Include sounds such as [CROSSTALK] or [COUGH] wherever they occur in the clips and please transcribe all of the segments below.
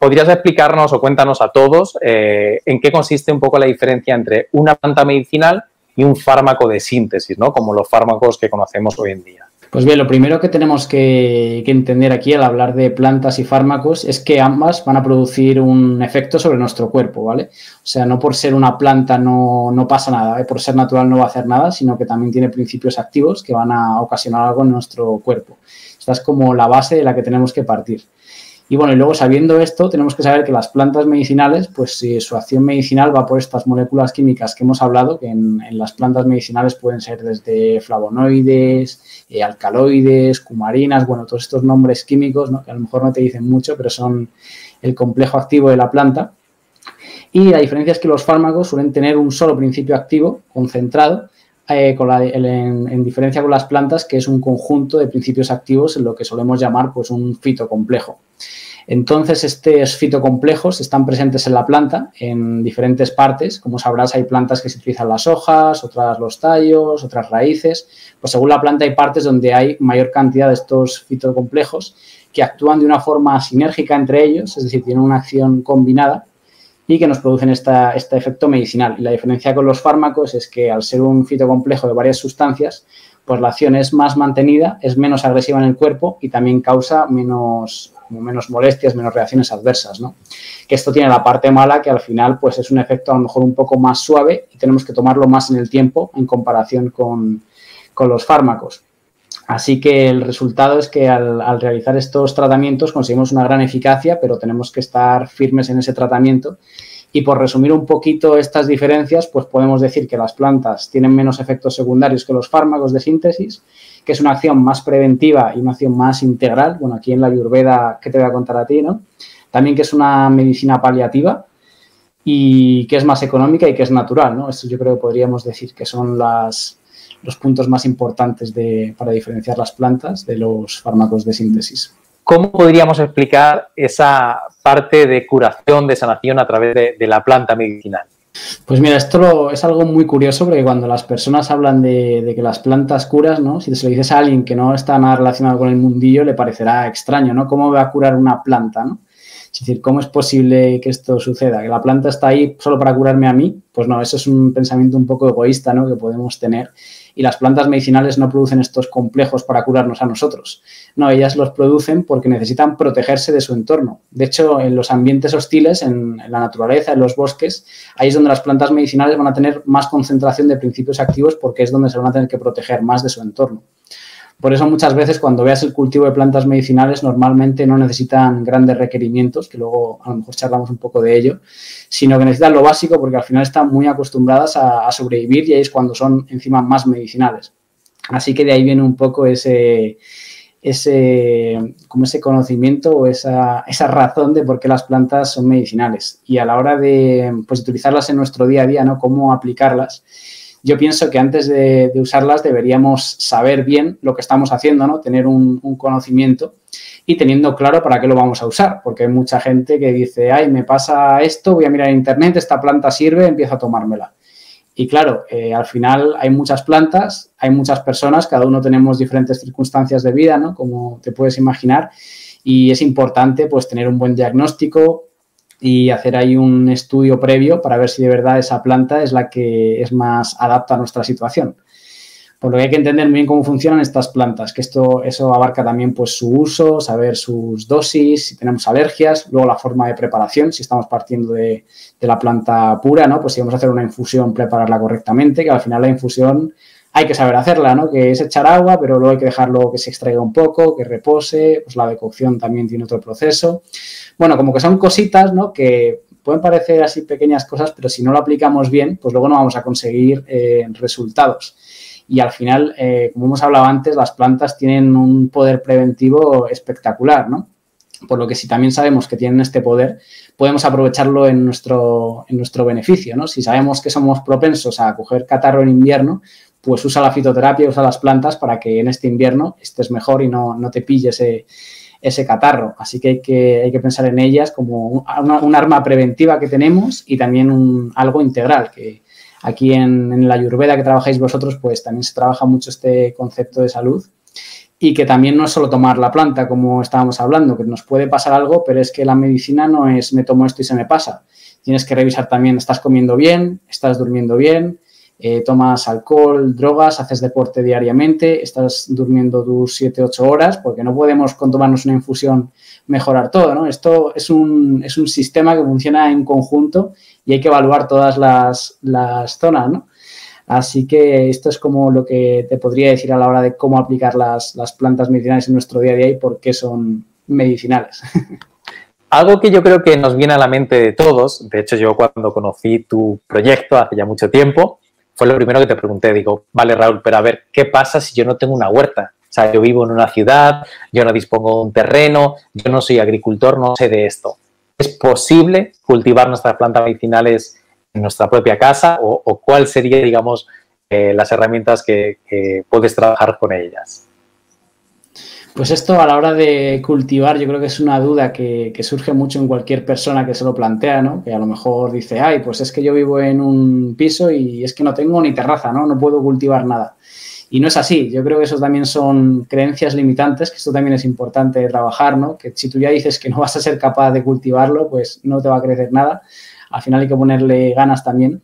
¿podrías explicarnos o cuéntanos a todos eh, en qué consiste un poco la diferencia entre una planta medicinal y un fármaco de síntesis, ¿no? Como los fármacos que conocemos hoy en día. Pues bien, lo primero que tenemos que, entender aquí al hablar de plantas y fármacos es que ambas van a producir un efecto sobre nuestro cuerpo, ¿vale? O sea, no por ser una planta no, no pasa nada, ¿eh? por ser natural no va a hacer nada, sino que también tiene principios activos que van a ocasionar algo en nuestro cuerpo. Esta es como la base de la que tenemos que partir. Y bueno, y luego sabiendo esto, tenemos que saber que las plantas medicinales, pues si su acción medicinal va por estas moléculas químicas que hemos hablado, que en, las plantas medicinales pueden ser desde flavonoides, eh, alcaloides, cumarinas, bueno, todos estos nombres químicos, que a lo mejor no te dicen mucho, pero son el complejo activo de la planta. Y la diferencia es que los fármacos suelen tener un solo principio activo concentrado, eh, en, diferencia con las plantas, que es un conjunto de principios activos en lo que solemos llamar pues, un fitocomplejo. Entonces, estos fitocomplejos están presentes en la planta en diferentes partes. Como sabrás, hay plantas que se utilizan las hojas, otras los tallos, otras raíces. Pues según la planta hay partes donde hay mayor cantidad de estos fitocomplejos que actúan de una forma sinérgica entre ellos, es decir, tienen una acción combinada y que nos producen este efecto medicinal. Y la diferencia con los fármacos es que al ser un fitocomplejo de varias sustancias, pues la acción es más mantenida, es menos agresiva en el cuerpo y también causa menos menos molestias, menos reacciones adversas, ¿no? Que esto tiene la parte mala que al final pues es un efecto a lo mejor un poco más suave y tenemos que tomarlo más en el tiempo en comparación con, los fármacos. Así que el resultado es que al, realizar estos tratamientos conseguimos una gran eficacia, pero tenemos que estar firmes en ese tratamiento. Y por resumir un poquito estas diferencias, pues podemos decir que las plantas tienen menos efectos secundarios que los fármacos de síntesis que es una acción más preventiva y una acción más integral. Bueno, aquí en la Ayurveda, ¿qué te voy a contar a ti, no? También que es una medicina paliativa y que es más económica y que es natural, ¿no? Esto yo creo que podríamos decir que son los puntos más importantes para diferenciar las plantas de los fármacos de síntesis. ¿Cómo podríamos explicar esa parte de curación, de sanación a través de la planta medicinal? Pues mira, esto es algo muy curioso porque cuando las personas hablan de, que las plantas curas, ¿no? Si se lo dices a alguien que no está nada relacionado con el mundillo, le parecerá extraño, ¿no? ¿Cómo va a curar una planta, ¿no? Es decir, ¿cómo es posible que esto suceda? ¿Que la planta está ahí solo para curarme a mí? Pues no, eso es un pensamiento un poco egoísta, ¿no? Que podemos tener y las plantas medicinales no producen estos complejos para curarnos a nosotros. No, ellas los producen porque necesitan protegerse de su entorno. De hecho, en los ambientes hostiles, en, la naturaleza, en los bosques, ahí es donde las plantas medicinales van a tener más concentración de principios activos porque es donde se van a tener que proteger más de su entorno. Por eso muchas veces cuando veas el cultivo de plantas medicinales normalmente no necesitan grandes requerimientos, que luego a lo mejor charlamos un poco de ello, sino que necesitan lo básico porque al final están muy acostumbradas a, sobrevivir y ahí es cuando son encima más medicinales. Así que de ahí viene un poco ese, ese, como ese conocimiento o esa, esa, razón de por qué las plantas son medicinales. Y a la hora de pues, utilizarlas en nuestro día a día, ¿no? Cómo aplicarlas yo pienso que antes de, usarlas deberíamos saber bien lo que estamos haciendo, ¿no? Tener un, conocimiento y teniendo claro para qué lo vamos a usar, porque hay mucha gente que dice, ay, me pasa esto, voy a mirar en internet, esta planta sirve, empiezo a tomármela. Y claro, eh, al final hay muchas plantas, hay muchas personas, cada uno tenemos diferentes circunstancias de vida, ¿no? Como te puedes imaginar, y es importante pues tener un buen diagnóstico, y hacer ahí un estudio previo para ver si de verdad esa planta es la que es más adapta a nuestra situación. Por lo que hay que entender muy bien cómo funcionan estas plantas, que esto, eso abarca también pues, su uso, saber sus dosis, si tenemos alergias, luego la forma de preparación, si estamos partiendo de, de la planta pura, ¿no? Pues si vamos a hacer una infusión, prepararla correctamente, que al final la infusión hay que saber hacerla, ¿no? Que es echar agua, pero luego hay que dejarlo que se extraiga un poco, que repose, pues la decocción también tiene otro proceso. Bueno, como que son cositas, ¿no? Que pueden parecer así pequeñas cosas, pero si no lo aplicamos bien, pues luego no vamos a conseguir eh, resultados. Y al final, eh, como hemos hablado antes, las plantas tienen un poder preventivo espectacular, ¿no? Por lo que si también sabemos que tienen este poder, podemos aprovecharlo en nuestro, en nuestro beneficio, ¿no? Si sabemos que somos propensos a coger catarro en invierno, pues usa la fitoterapia, usa las plantas para que en este invierno estés mejor y no, te pille ese, ese, catarro. Así que hay, que hay que pensar en ellas como un, arma preventiva que tenemos y también un, algo integral, que aquí en, en, la Ayurveda que trabajáis vosotros, pues también se trabaja mucho este concepto de salud y que también no es solo tomar la planta, como estábamos hablando, que nos puede pasar algo, pero es que la medicina no es me tomo esto y se me pasa. Tienes que revisar también, estás comiendo bien, estás durmiendo bien, eh, tomas alcohol, drogas, haces deporte diariamente, estás durmiendo tus 7-8 horas, porque no podemos con tomarnos una infusión mejorar todo, ¿no? Esto es un, es un sistema que funciona en conjunto y hay que evaluar todas las, las zonas, ¿no? Así que esto es como lo que te podría decir a la hora de cómo aplicar las, plantas medicinales en nuestro día a día y por qué son medicinales. [LAUGHS] Algo que yo creo que nos viene a la mente de todos, de hecho yo cuando conocí tu proyecto hace ya mucho tiempo, fue lo primero que te pregunté, digo, vale Raúl, pero a ver, ¿qué pasa si yo no tengo una huerta? O sea, yo vivo en una ciudad, yo no dispongo de un terreno, yo no soy agricultor, no sé de esto. ¿Es posible cultivar nuestras plantas medicinales en nuestra propia casa o, cuál sería, digamos, eh, las herramientas que, puedes trabajar con ellas? Pues esto a la hora de cultivar yo creo que es una duda que, surge mucho en cualquier persona que se lo plantea, ¿no? Que a lo mejor dice, ay, pues es que yo vivo en un piso y es que no tengo ni terraza, ¿no? No puedo cultivar nada. Y no es así. Yo creo que eso también son creencias limitantes, que esto también es importante trabajar, ¿no? Que si tú ya dices que no vas a ser capaz de cultivarlo, pues no te va a crecer nada al final hay que ponerle ganas también.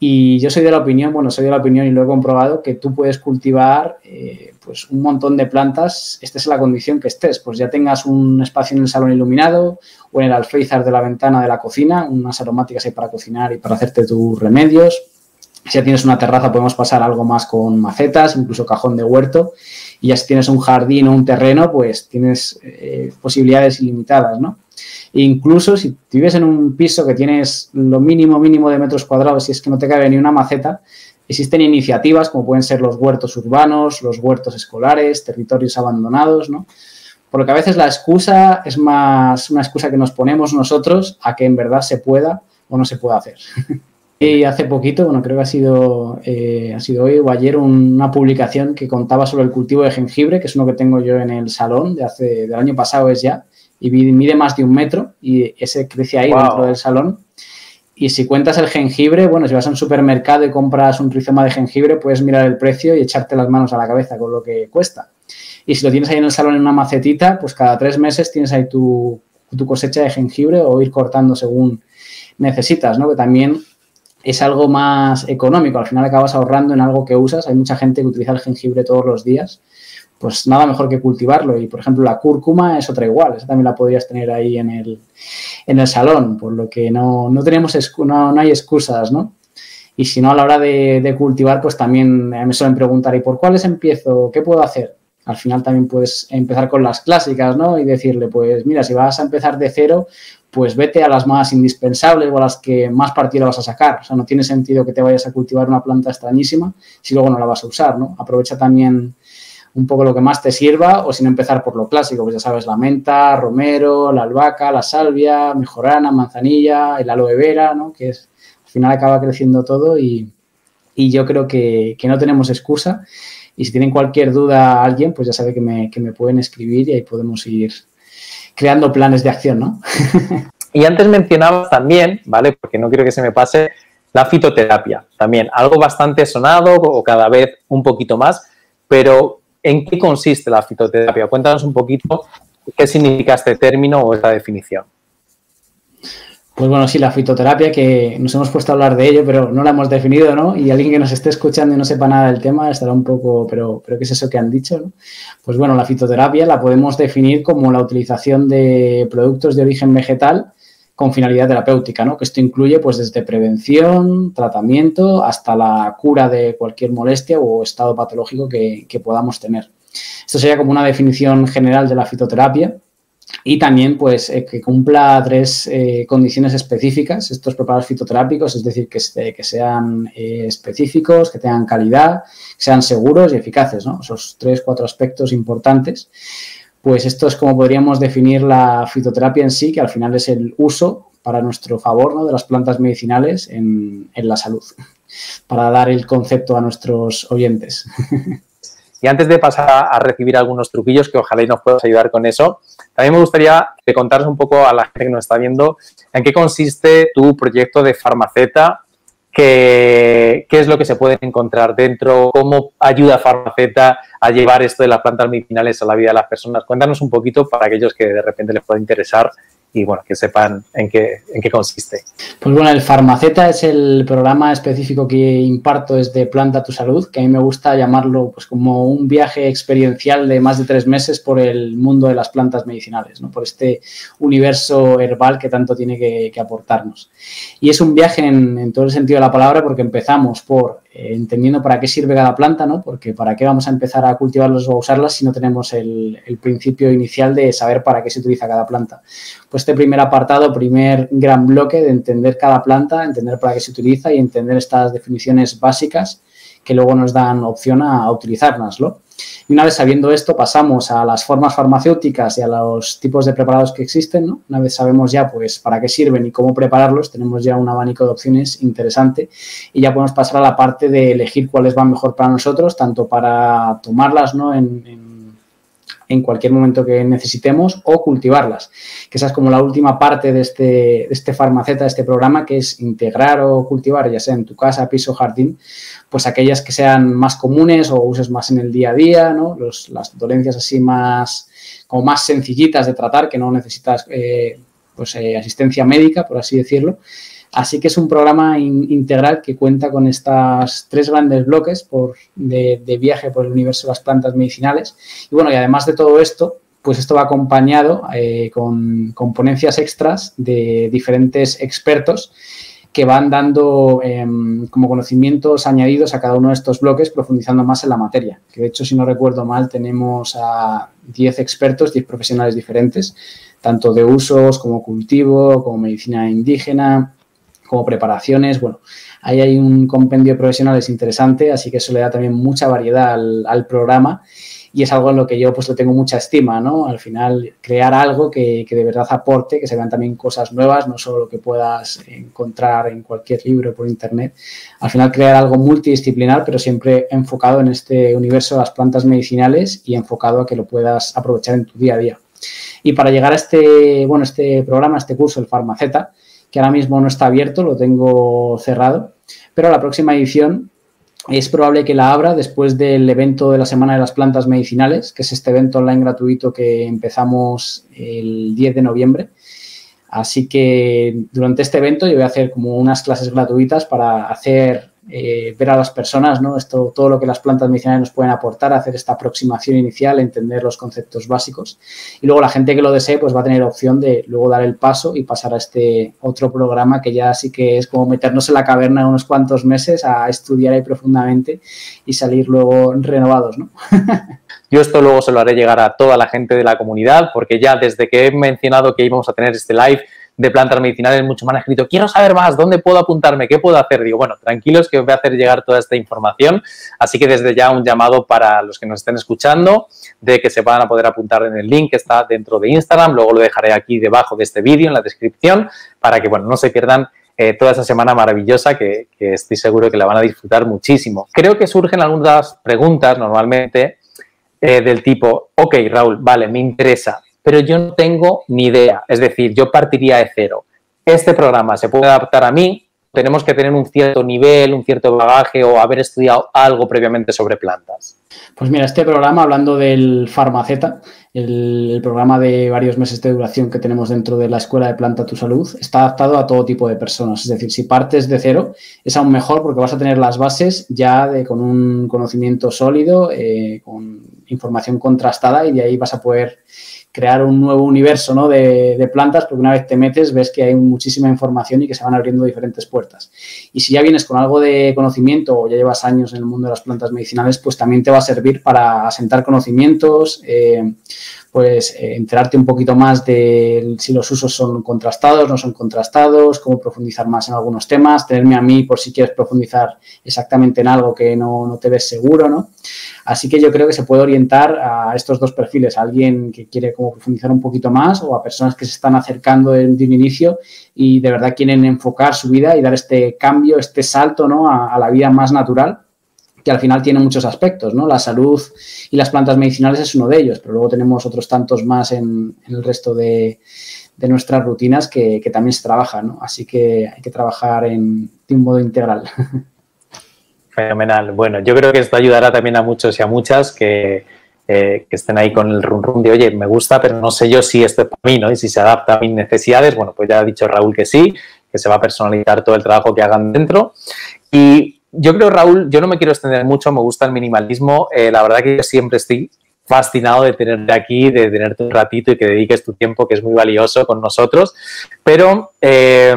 Y yo soy de la opinión, bueno, soy de la opinión y lo he comprobado, que tú puedes cultivar eh, pues un montón de plantas, estés en la condición que estés, pues ya tengas un espacio en el salón iluminado o en el alféizar de la ventana de la cocina, unas aromáticas ahí para cocinar y para hacerte tus remedios. Si ya tienes una terraza podemos pasar algo más con macetas, incluso cajón de huerto. Y ya si tienes un jardín o un terreno, pues tienes eh, posibilidades ilimitadas, ¿no? Incluso si vives en un piso que tienes lo mínimo, mínimo de metros cuadrados, si es que no te cabe ni una maceta, existen iniciativas como pueden ser los huertos urbanos, los huertos escolares, territorios abandonados, ¿no? Por lo que a veces la excusa es más una excusa que nos ponemos nosotros a que en verdad se pueda o no se pueda hacer. [LAUGHS] y hace poquito, bueno, creo que ha sido, eh, ha sido hoy o ayer una publicación que contaba sobre el cultivo de jengibre, que es uno que tengo yo en el salón de hace, del año pasado es ya, y mide más de un metro y ese crece ahí dentro del salón. Y si cuentas el jengibre, bueno, si vas a un supermercado y compras un rizoma de jengibre, puedes mirar el precio y echarte las manos a la cabeza con lo que cuesta. Y si lo tienes ahí en el salón en una macetita, pues cada tres meses tienes ahí tu, tu cosecha de jengibre o ir cortando según necesitas, ¿no? Que también es algo más económico. Al final acabas ahorrando en algo que usas. Hay mucha gente que utiliza el jengibre todos los días pues nada mejor que cultivarlo. Y, por ejemplo, la cúrcuma es otra igual, esa también la podrías tener ahí en el, en el salón, por lo que no, no tenemos, no, no, hay excusas, ¿no? Y si no, a la hora de, cultivar, pues también me suelen preguntar, ¿y por cuáles empiezo? ¿Qué puedo hacer? Al final también puedes empezar con las clásicas, ¿no? Y decirle, pues mira, si vas a empezar de cero, pues vete a las más indispensables o a las que más partido vas a sacar. O sea, no tiene sentido que te vayas a cultivar una planta extrañísima si luego no la vas a usar, ¿no? Aprovecha también un poco lo que más te sirva o sin empezar por lo clásico, pues ya sabes, la menta, romero, la albahaca, la salvia, mejorana, manzanilla, el aloe vera, ¿no? Que es, al final acaba creciendo todo y, yo creo que, no tenemos excusa. Y si tienen cualquier duda alguien, pues ya sabe que me, que me pueden escribir y ahí podemos ir creando planes de acción, ¿no? [LAUGHS] y antes mencionabas también, ¿vale? Porque no quiero que se me pase, la fitoterapia. También algo bastante sonado o cada vez un poquito más, pero ¿En qué consiste la fitoterapia? Cuéntanos un poquito qué significa este término o esta definición. Pues bueno, sí, la fitoterapia, que nos hemos puesto a hablar de ello, pero no la hemos definido, ¿no? Y alguien que nos esté escuchando y no sepa nada del tema estará un poco, pero, pero ¿qué es eso que han dicho? ¿no? Pues bueno, la fitoterapia la podemos definir como la utilización de productos de origen vegetal con finalidad terapéutica, ¿no? Que esto incluye pues desde prevención, tratamiento, hasta la cura de cualquier molestia o estado patológico que, podamos tener. Esto sería como una definición general de la fitoterapia y también pues eh, que cumpla tres eh, condiciones específicas estos preparados fitoterápicos, es decir, que, que sean eh, específicos, que tengan calidad, que sean seguros y eficaces, ¿no? Esos tres, cuatro aspectos importantes pues esto es como podríamos definir la fitoterapia en sí, que al final es el uso para nuestro favor ¿no? de las plantas medicinales en, la salud, [LAUGHS] para dar el concepto a nuestros oyentes. [LAUGHS] Y antes de pasar a recibir algunos truquillos que ojalá y nos puedas ayudar con eso, también me gustaría que un poco a la gente que nos está viendo en qué consiste tu proyecto de Farmaceta qué, qué es lo que se puede encontrar dentro, cómo ayuda Farmaceta a llevar esto de las plantas medicinales a la vida de las personas. Cuéntanos un poquito para aquellos que de repente les pueda interesar y bueno, que sepan en qué, en qué consiste. Pues bueno, el Farmaceta es el programa específico que imparto desde Planta tu Salud, que a mí me gusta llamarlo pues como un viaje experiencial de más de tres meses por el mundo de las plantas medicinales, ¿no? por este universo herbal que tanto tiene que, aportarnos. Y es un viaje en, todo el sentido de la palabra porque empezamos por entendiendo para qué sirve cada planta, ¿no? Porque para qué vamos a empezar a cultivarlas o a usarlas si no tenemos el, principio inicial de saber para qué se utiliza cada planta. Pues este primer apartado, primer gran bloque de entender cada planta, entender para qué se utiliza y entender estas definiciones básicas que luego nos dan opción a, utilizarlas, ¿no? Y una vez sabiendo esto, pasamos a las formas farmacéuticas y a los tipos de preparados que existen. ¿no? Una vez sabemos ya pues, para qué sirven y cómo prepararlos, tenemos ya un abanico de opciones interesante y ya podemos pasar a la parte de elegir cuáles van mejor para nosotros, tanto para tomarlas ¿no? en en cualquier momento que necesitemos o cultivarlas. Que esa es como la última parte de este, de este farmaceta, de este programa, que es integrar o cultivar, ya sea en tu casa, piso, jardín, pues aquellas que sean más comunes o uses más en el día a día, ¿no? las dolencias así más, como más sencillitas de tratar, que no necesitas eh, pues, eh, asistencia médica, por así decirlo. Así que es un programa integral que cuenta con estas tres grandes bloques de, viaje por el universo de las plantas medicinales. Y bueno, y además de todo esto, pues esto va acompañado eh, con, ponencias extras de diferentes expertos que van dando em, como conocimientos añadidos a cada uno de estos bloques, profundizando más en la materia. Que de hecho, si no recuerdo mal, tenemos a 10 expertos, 10 profesionales diferentes, tanto de usos como cultivo, como medicina indígena, como preparaciones. Bueno, ahí hay un compendio de profesionales interesante, así que eso le da también mucha variedad al, programa y es algo en lo que yo pues le tengo mucha estima, ¿no? Al final, crear algo que, de verdad aporte, que se vean también cosas nuevas, no solo lo que puedas encontrar en cualquier libro por internet. Al final, crear algo multidisciplinar, pero siempre enfocado en este universo de las plantas medicinales y enfocado a que lo puedas aprovechar en tu día a día. Y para llegar a este, bueno, este programa, este curso, el Farmaceta, que ahora mismo no está abierto, lo tengo cerrado, pero la próxima edición es probable que la abra después del evento de la Semana de las Plantas Medicinales, que es este evento online gratuito que empezamos el 10 de noviembre. Así que durante este evento yo voy a hacer como unas clases gratuitas para hacer eh, ver a las personas, ¿no? Esto, todo lo que las plantas medicinales nos pueden aportar, hacer esta aproximación inicial, entender los conceptos básicos. Y luego la gente que lo desee, pues va a tener opción de luego dar el paso y pasar a este otro programa que ya sí que es como meternos en la caverna unos cuantos meses a estudiar ahí profundamente y salir luego renovados, ¿no? [LAUGHS] Yo esto luego se lo haré llegar a toda la gente de la comunidad, porque ya desde que he mencionado que íbamos a tener este live, de plantas medicinales mucho más escrito, quiero saber más, ¿dónde puedo apuntarme? ¿Qué puedo hacer? Digo, bueno, tranquilos que os voy a hacer llegar toda esta información, así que desde ya un llamado para los que nos estén escuchando de que se van a poder apuntar en el link que está dentro de Instagram, luego lo dejaré aquí debajo de este vídeo en la descripción para que, bueno, no se pierdan eh, toda esa semana maravillosa que, estoy seguro que la van a disfrutar muchísimo. Creo que surgen algunas preguntas normalmente eh, del tipo, ok, Raúl, vale, me interesa, pero yo no tengo ni idea. Es decir, yo partiría de cero. Este programa se puede adaptar a mí, tenemos que tener un cierto nivel, un cierto bagaje o haber estudiado algo previamente sobre plantas. Pues mira, este programa, hablando del Farmaceta, el, programa de varios meses de duración que tenemos dentro de la Escuela de Planta Tu Salud, está adaptado a todo tipo de personas. Es decir, si partes de cero, es aún mejor porque vas a tener las bases ya de, con un conocimiento sólido, eh, con información contrastada y de ahí vas a poder crear un nuevo universo ¿no? de, plantas, porque una vez te metes ves que hay muchísima información y que se van abriendo diferentes puertas. Y si ya vienes con algo de conocimiento o ya llevas años en el mundo de las plantas medicinales, pues también te va a servir para asentar conocimientos, eh, pues eh, enterarte un poquito más de si los usos son contrastados, no son contrastados, cómo profundizar más en algunos temas, tenerme a mí por si quieres profundizar exactamente en algo que no, no te ves seguro, ¿no? Así que yo creo que se puede orientar a estos dos perfiles, a alguien que quiere como profundizar un poquito más o a personas que se están acercando de un inicio y de verdad quieren enfocar su vida y dar este cambio, este salto, ¿no? a la vida más natural que al final tiene muchos aspectos, ¿no? La salud y las plantas medicinales es uno de ellos, pero luego tenemos otros tantos más en, el resto de, nuestras rutinas que, también se trabaja, ¿no? Así que hay que trabajar en, de un modo integral. [LAUGHS] Fenomenal. Bueno, yo creo que esto ayudará también a muchos y a muchas que, eh, que estén ahí con el run run de, oye, me gusta, pero no sé yo si esto es para mí, ¿no? Y si se adapta a mis necesidades, bueno, pues ya ha dicho Raúl que sí, que se va a personalizar todo el trabajo que hagan dentro. Y yo creo, Raúl, yo no me quiero extender mucho, me gusta el minimalismo. Eh, la verdad que siempre estoy fascinado de tenerte aquí, de tenerte un ratito y que dediques tu tiempo, que es muy valioso con nosotros. Pero eh,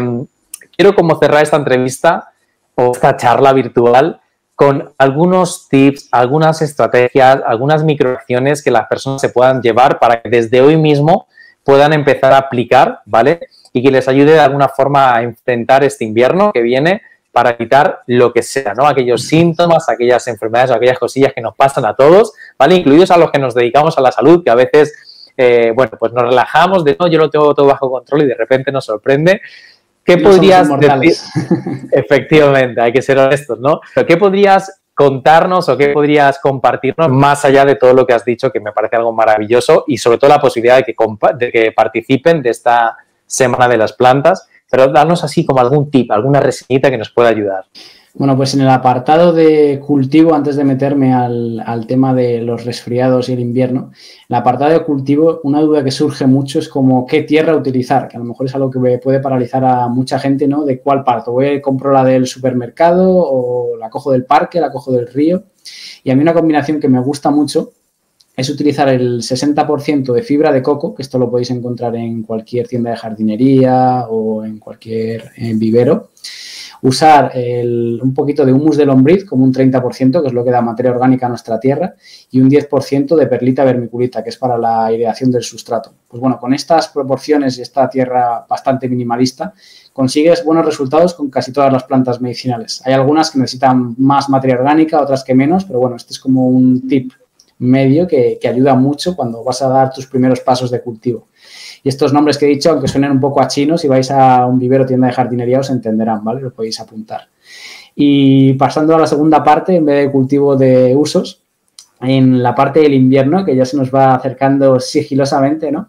quiero como cerrar esta entrevista o esta charla virtual con algunos tips, algunas estrategias, algunas microacciones que las personas se puedan llevar para que desde hoy mismo puedan empezar a aplicar, ¿vale? Y que les ayude de alguna forma a enfrentar este invierno que viene para evitar lo que sea, ¿no? Aquellos síntomas, aquellas enfermedades, aquellas cosillas que nos pasan a todos, ¿vale? Incluidos a los que nos dedicamos a la salud, que a veces, eh, bueno, pues nos relajamos de, no, yo lo tengo todo bajo control y de repente nos sorprende. ¿Qué podrías decir? [LAUGHS] Efectivamente, hay que ser honestos, ¿no? Pero ¿qué podrías contarnos o qué podrías compartirnos más allá de todo lo que has dicho, que me parece algo maravilloso y sobre todo la posibilidad de que, de que participen de esta Semana de las Plantas? Pero darnos así como algún tip, alguna reseñita que nos pueda ayudar. Bueno, pues en el apartado de cultivo, antes de meterme al, tema de los resfriados y el invierno, en el apartado de cultivo, una duda que surge mucho es como qué tierra utilizar, que a lo mejor es algo que puede paralizar a mucha gente, ¿no? De cuál parto, voy a compro la del supermercado o la cojo del parque, la cojo del río. Y a mí una combinación que me gusta mucho es utilizar el 60% de fibra de coco, que esto lo podéis encontrar en cualquier tienda de jardinería o en cualquier vivero. Usar un poquito de humus de lombriz, como un 30%, que es lo que da materia orgánica a nuestra tierra, y un 10% de perlita vermiculita, que es para la aireación del sustrato. Pues bueno, con estas proporciones y esta tierra bastante minimalista, consigues buenos resultados con casi todas las plantas medicinales. Hay algunas que necesitan más materia orgánica, otras que menos, pero bueno, este es como un tip medio que, ayuda mucho cuando vas a dar tus primeros pasos de cultivo. Y estos nombres que he dicho, aunque suenen un poco a chinos, si vais a un vivero tienda de jardinería os entenderán, ¿vale? Lo podéis apuntar. Y pasando a la segunda parte, en vez de cultivo de usos, en la parte del invierno, que ya se nos va acercando sigilosamente, ¿no?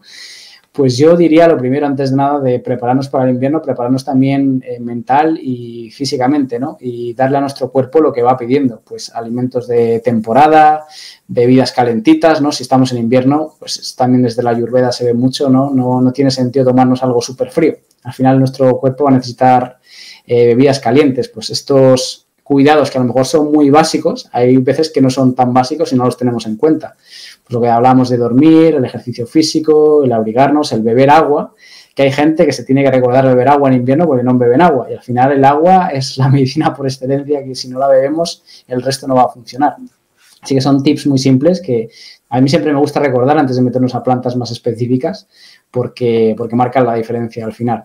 Pues yo diría lo primero, antes de nada, de prepararnos para el invierno, prepararnos también eh, mental y físicamente, ¿no? Y darle a nuestro cuerpo lo que va pidiendo, pues alimentos de temporada, bebidas calentitas, ¿no? Si estamos en invierno, pues también desde la ayurveda se ve mucho, ¿no? No, no tiene sentido tomarnos algo súper frío. Al final nuestro cuerpo va a necesitar eh, bebidas calientes, pues estos cuidados que a lo mejor son muy básicos, hay veces que no son tan básicos y no los tenemos en cuenta lo que hablamos de dormir, el ejercicio físico, el abrigarnos, el beber agua, que hay gente que se tiene que recordar beber agua en invierno porque no beben agua. Y al final el agua es la [LAUGHS] medicina por excelencia que si no la bebemos, el resto no va a funcionar. Así que son tips muy simples que a mí siempre me gusta recordar antes de meternos a plantas más específicas porque, porque marcan la diferencia al final.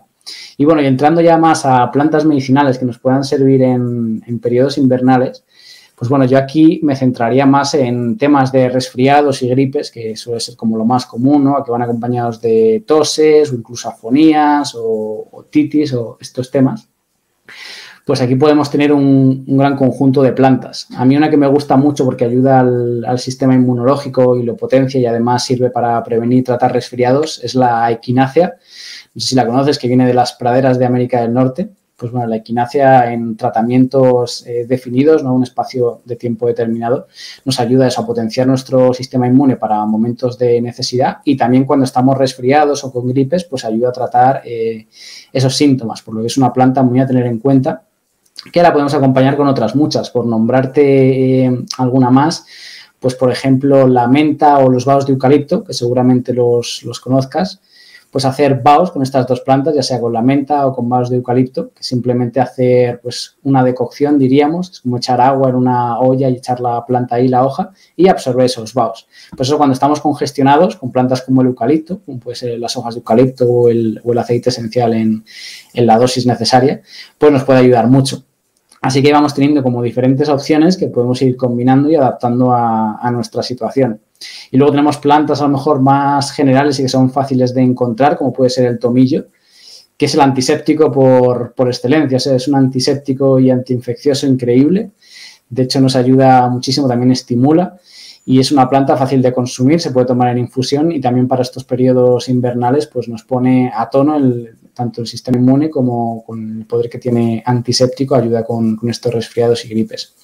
Y bueno, y entrando ya más a plantas medicinales que nos puedan servir en, periodos invernales, pues bueno, yo aquí me centraría más en temas de resfriados y gripes, que suele ser como lo más común, ¿no? Que van acompañados de toses o incluso afonías o, titis o estos temas. Pues aquí podemos tener un, gran conjunto de plantas. A mí una que me gusta mucho porque ayuda al, sistema inmunológico y lo potencia y además sirve para prevenir y tratar resfriados es la equinácea. No sé si la conoces, que viene de las praderas de América del Norte pues bueno, la equinacia en tratamientos eh, definidos, no un espacio de tiempo determinado, nos ayuda a, potenciar nuestro sistema inmune para momentos de necesidad y también cuando estamos resfriados o con gripes, pues ayuda a tratar eh, esos síntomas, por lo que es una planta muy a tener en cuenta que la podemos acompañar con otras muchas, por nombrarte eh, alguna más, pues por ejemplo la menta o los vaos de eucalipto, que seguramente los, los conozcas, pues hacer baos con estas dos plantas, ya sea con la menta o con baos de eucalipto, que simplemente hacer pues una decocción, diríamos, es como echar agua en una olla y echar la planta ahí, la hoja, y absorber esos baos. Pues eso cuando estamos congestionados con plantas como el eucalipto, como puede ser las hojas de eucalipto o el, aceite esencial en, en la dosis necesaria, pues nos puede ayudar mucho. Así que vamos teniendo como diferentes opciones que podemos ir combinando y adaptando a, nuestra situación. Y luego tenemos plantas a lo mejor más generales y que son fáciles de encontrar, como puede ser el tomillo, que es el antiséptico por, excelencia. Es un antiséptico y antiinfeccioso increíble. De hecho, nos ayuda muchísimo, también estimula. y es una planta fácil de consumir, se puede tomar en infusión y también para estos periodos invernales pues nos pone a tono el, tanto el sistema inmune como con el poder que tiene antiséptico, ayuda con, estos resfriados y gripes.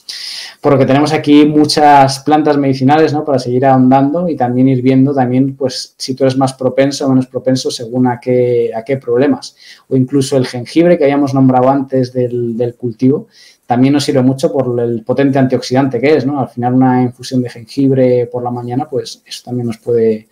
Por lo que tenemos aquí muchas plantas medicinales ¿no? para seguir ahondando y también ir viendo también pues si tú eres más propenso o menos propenso según a qué, a qué problemas. O incluso el jengibre que habíamos nombrado antes del cultivo también nos sirve mucho por el potente antioxidante que es, ¿no? Al final una infusión de jengibre por la mañana, pues eso también nos puede,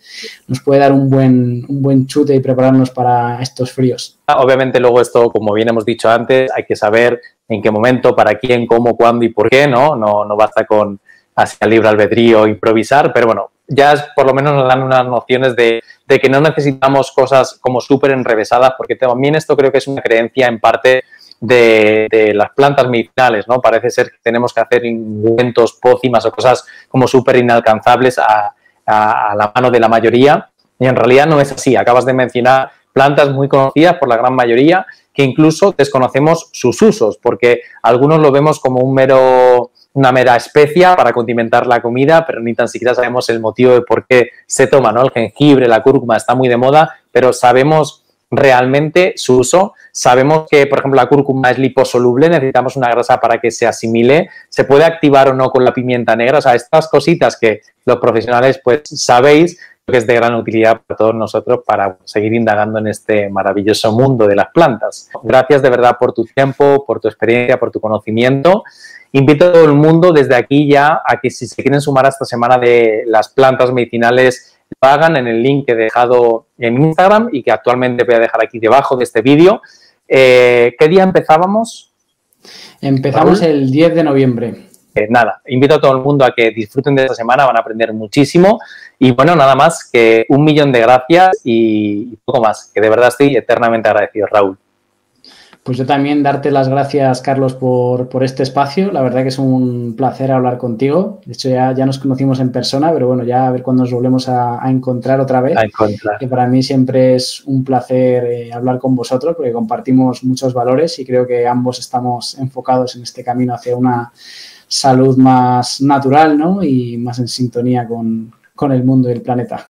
nos puede dar un buen, un buen chute y prepararnos para estos fríos. Obviamente luego esto, como bien hemos dicho antes, hay que saber en qué momento, para quién, cómo, cuándo y por qué, ¿no? No, no basta con hacia libre albedrío improvisar, pero bueno, ya por lo menos nos dan unas nociones de, de que no necesitamos cosas como súper enrevesadas, porque también esto creo que es una creencia en parte de, las plantas medicinales, ¿no? Parece ser que tenemos que hacer inventos, pócimas o cosas como súper inalcanzables a, la mano de la mayoría y en realidad no es así. Acabas de mencionar plantas muy conocidas por la gran mayoría que incluso desconocemos sus usos porque algunos lo vemos como un mero una mera especia para condimentar la comida, pero ni tan siquiera sabemos el motivo de por qué se toma, ¿no? El jengibre, la cúrcuma está muy de moda, pero sabemos realmente su uso. Sabemos que, por ejemplo, la cúrcuma es liposoluble, necesitamos una grasa para que se asimile. Se puede activar o no con la pimienta negra. O sea, estas cositas que los profesionales, pues, sabéis que es de gran utilidad para todos nosotros para seguir indagando en este maravilloso mundo de las plantas. Gracias de verdad por tu tiempo, por tu experiencia, por tu conocimiento. Invito a todo el mundo desde aquí ya a que si se quieren sumar a esta semana de las plantas medicinales lo hagan en el link que he dejado en Instagram y que actualmente voy a dejar aquí debajo de este vídeo. Eh, ¿Qué día empezábamos? Empezamos el 10 de noviembre. Eh, nada, invito a todo el mundo a que disfruten de esta semana, van a aprender muchísimo. Y bueno, nada más que un millón de gracias y poco más, que de verdad estoy eternamente agradecido, Raúl. Pues yo también darte las gracias, Carlos, por, este espacio. La verdad que es un placer hablar contigo. De hecho, ya, ya nos conocimos en persona, pero bueno, ya a ver cuándo nos volvemos a, encontrar otra vez. A encontrar. Que para mí siempre es un placer eh, hablar con vosotros porque compartimos muchos valores y creo que ambos estamos enfocados en este camino hacia una salud más natural ¿no? y más en sintonía con, con el mundo y el planeta.